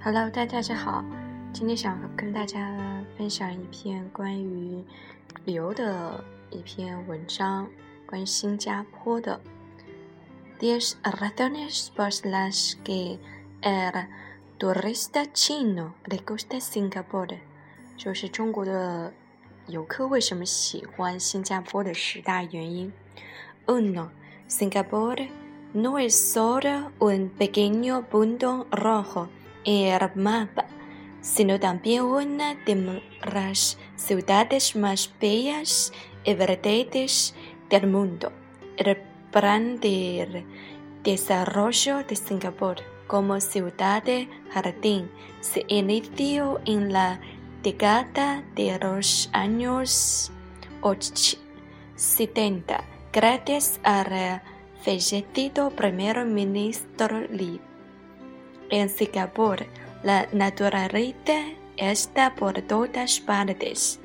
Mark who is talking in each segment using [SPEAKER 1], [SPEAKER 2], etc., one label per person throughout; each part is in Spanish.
[SPEAKER 1] Hello，大家好，今天想跟大家分享一篇关于旅游的一篇文章，关于新加坡的。Diez razones por las que el turista chino le gusta Singapur，就是中国的游客为什么喜欢新加坡的十大原因。Uno，Singapur no es solo un pequeño punto rojo el sino también una de las ciudades más bellas y verdes del mundo. El plan de desarrollo de Singapur como ciudad de jardín se inició en la década de los años 70 gracias al fallecido primer ministro Lee. En Singapur, la naturaleza está por todas partes.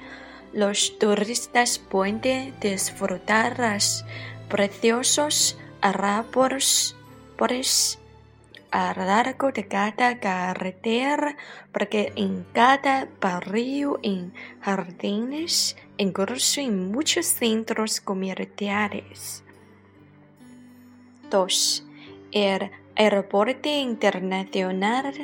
[SPEAKER 1] Los turistas pueden disfrutar los preciosos árboles a lo largo de cada carretera, porque en cada barrio, en jardines, incluso en muchos centros comerciales. 2. El Aeropuerto Internacional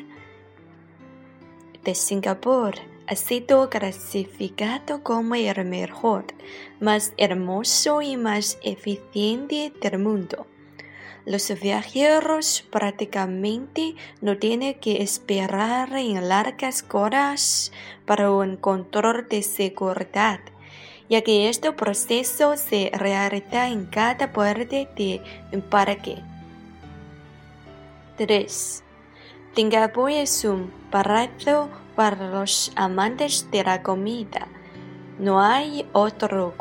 [SPEAKER 1] de Singapur ha sido clasificado como el mejor, más hermoso y más eficiente del mundo. Los viajeros prácticamente no tienen que esperar en largas horas para un control de seguridad, ya que este proceso se realiza en cada puerta de un parque. 3. Singapur es un paraíso para los amantes de la comida. No hay otro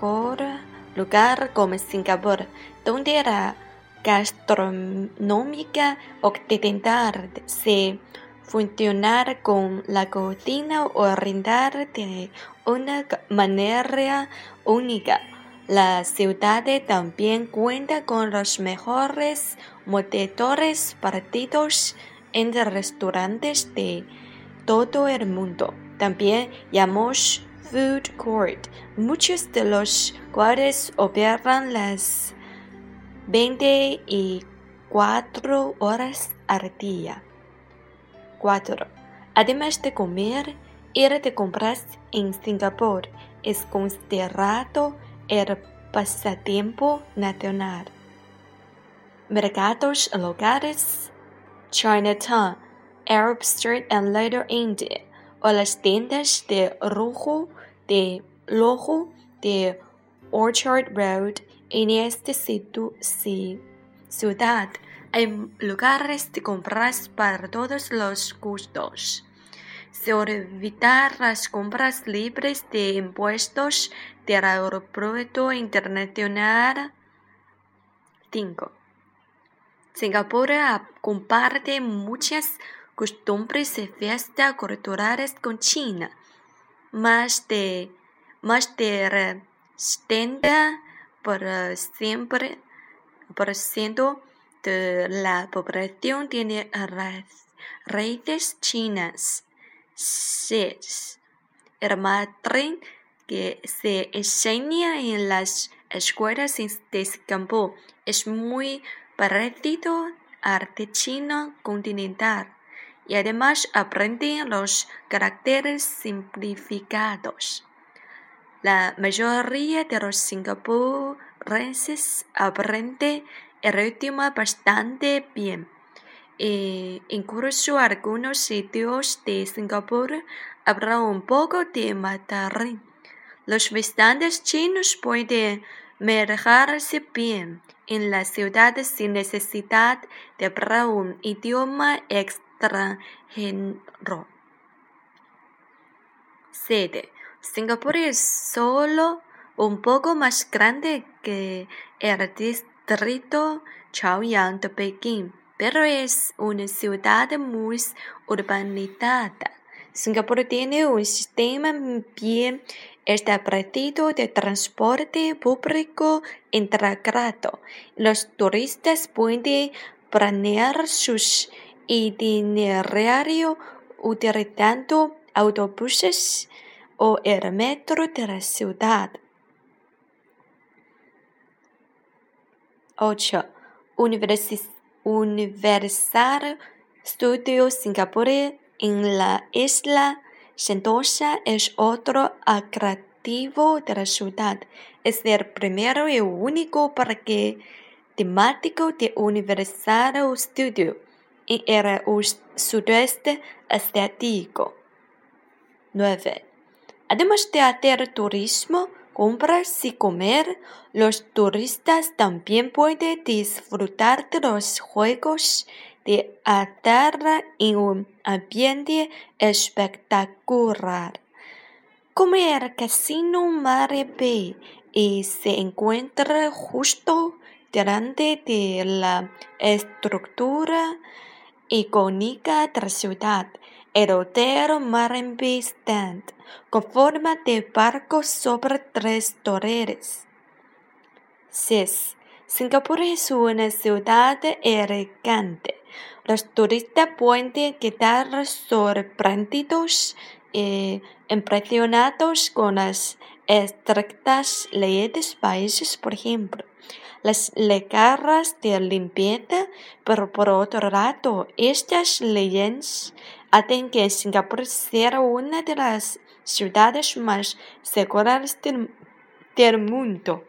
[SPEAKER 1] lugar como Singapur donde la gastronómica occidental se funciona con la cocina oriental de una manera única. La ciudad también cuenta con los mejores motores partidos en restaurantes de todo el mundo. También llamamos food court, muchos de los cuales operan las 24 horas al día. 4. Además de comer, ir de compras en Singapur es considerado el pasatiempo nacional. Mercados locales, Chinatown, Arab Street and Little India, o las tiendas de lujo de lujo de Orchard Road en esta ciudad hay lugares de compras para todos los gustos. Se las compras libres de impuestos del aeropuerto internacional. 5. Singapur comparte muchas costumbres y fiestas culturales con China. Más de, más de 70 por siempre por ciento de la población tiene raíces chinas. 6. El mandarín que se enseña en las escuelas de Singapur es muy parecido al de chino continental y además aprenden los caracteres simplificados. La mayoría de los singapurenses aprenden el idioma bastante bien. E incluso algunos sitios de Singapur hablan un poco de mandarín. Los visitantes chinos pueden manejarse bien en la ciudad sin necesidad de hablar un idioma extranjero. 7. Singapur es solo un poco más grande que el distrito Chaoyang de Pekín, pero es una ciudad muy urbanizada. Singapur tiene un sistema bien establecido de transporte público integrado. Los turistas pueden planear sus itinerarios utilizando autobuses o el metro de la ciudad. 8. Universal Studio Singapore en la isla Sentosa es otro atractivo de la ciudad. Es el primero y único parque temático de Universal Studio en el sudeste asiático. 9. Además de hacer turismo, compras y comer, los turistas también pueden disfrutar de los juegos de azar en un ambiente espectacular. Como el Casino Bay y se encuentra justo delante de la estructura icónica de la ciudad, el Bay Stand, con forma de barco sobre tres torres. 6. Singapur es una ciudad elegante. Los turistas pueden quedar sorprendidos y impresionados con las estrictas leyes países, por ejemplo las legarras de limpieza, pero por otro lado, estas leyes hacen que Singapur sea una de las ciudades más seguras del, del mundo.